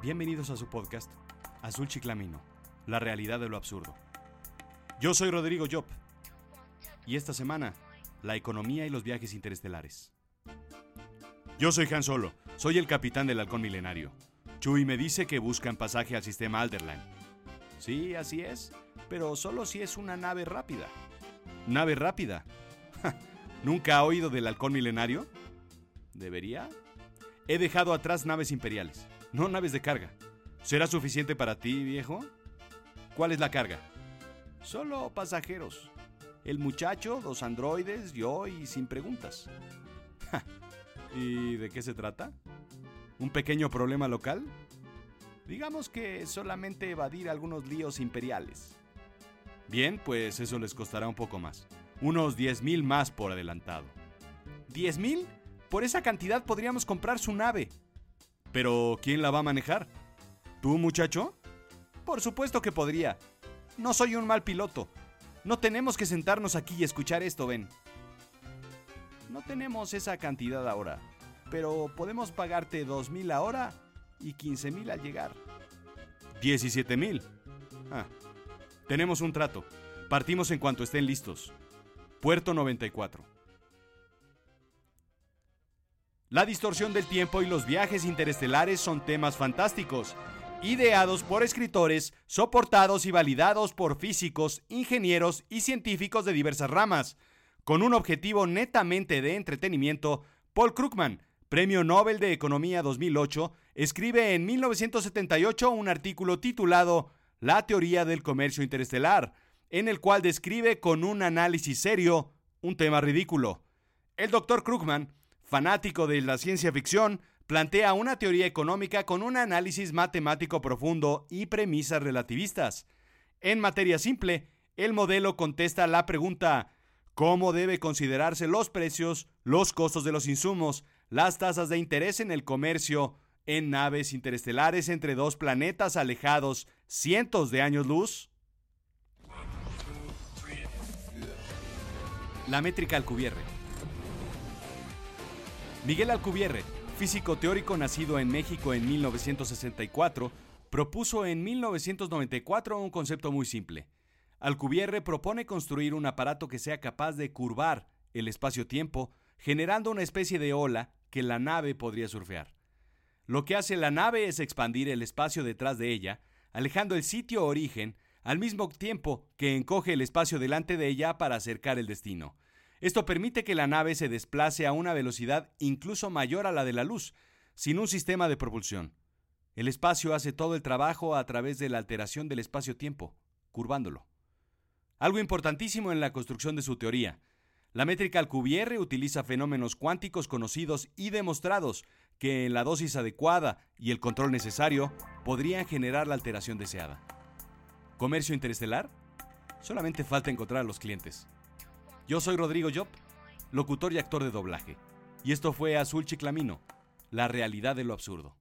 Bienvenidos a su podcast, Azul Chiclamino, la realidad de lo absurdo. Yo soy Rodrigo Job y esta semana, la economía y los viajes interestelares. Yo soy Han Solo, soy el capitán del halcón milenario. Chuy me dice que buscan pasaje al sistema Alderland. Sí, así es, pero solo si es una nave rápida. ¿Nave rápida? ¿Nunca ha oído del halcón milenario? ¿Debería? He dejado atrás naves imperiales no naves de carga. ¿Será suficiente para ti, viejo? ¿Cuál es la carga? Solo pasajeros. El muchacho, dos androides, yo y sin preguntas. ¿Y de qué se trata? ¿Un pequeño problema local? Digamos que solamente evadir algunos líos imperiales. Bien, pues eso les costará un poco más. Unos 10 mil más por adelantado. ¿10 mil? Por esa cantidad podríamos comprar su nave. Pero, ¿quién la va a manejar? ¿Tú, muchacho? Por supuesto que podría. No soy un mal piloto. No tenemos que sentarnos aquí y escuchar esto, ven. No tenemos esa cantidad ahora, pero podemos pagarte 2.000 ahora y 15.000 al llegar. 17.000. Ah, tenemos un trato. Partimos en cuanto estén listos. Puerto 94. La distorsión del tiempo y los viajes interestelares son temas fantásticos, ideados por escritores, soportados y validados por físicos, ingenieros y científicos de diversas ramas. Con un objetivo netamente de entretenimiento, Paul Krugman, Premio Nobel de Economía 2008, escribe en 1978 un artículo titulado La teoría del comercio interestelar, en el cual describe con un análisis serio un tema ridículo. El doctor Krugman fanático de la ciencia ficción, plantea una teoría económica con un análisis matemático profundo y premisas relativistas. En materia simple, el modelo contesta la pregunta ¿Cómo debe considerarse los precios, los costos de los insumos, las tasas de interés en el comercio, en naves interestelares entre dos planetas alejados cientos de años luz? La métrica Alcubierre. Miguel Alcubierre, físico teórico nacido en México en 1964, propuso en 1994 un concepto muy simple. Alcubierre propone construir un aparato que sea capaz de curvar el espacio-tiempo, generando una especie de ola que la nave podría surfear. Lo que hace la nave es expandir el espacio detrás de ella, alejando el sitio origen, al mismo tiempo que encoge el espacio delante de ella para acercar el destino. Esto permite que la nave se desplace a una velocidad incluso mayor a la de la luz, sin un sistema de propulsión. El espacio hace todo el trabajo a través de la alteración del espacio-tiempo, curvándolo. Algo importantísimo en la construcción de su teoría. La métrica Alcubierre utiliza fenómenos cuánticos conocidos y demostrados que en la dosis adecuada y el control necesario podrían generar la alteración deseada. ¿Comercio interestelar? Solamente falta encontrar a los clientes. Yo soy Rodrigo Job, locutor y actor de doblaje, y esto fue Azul Chiclamino, la realidad de lo absurdo.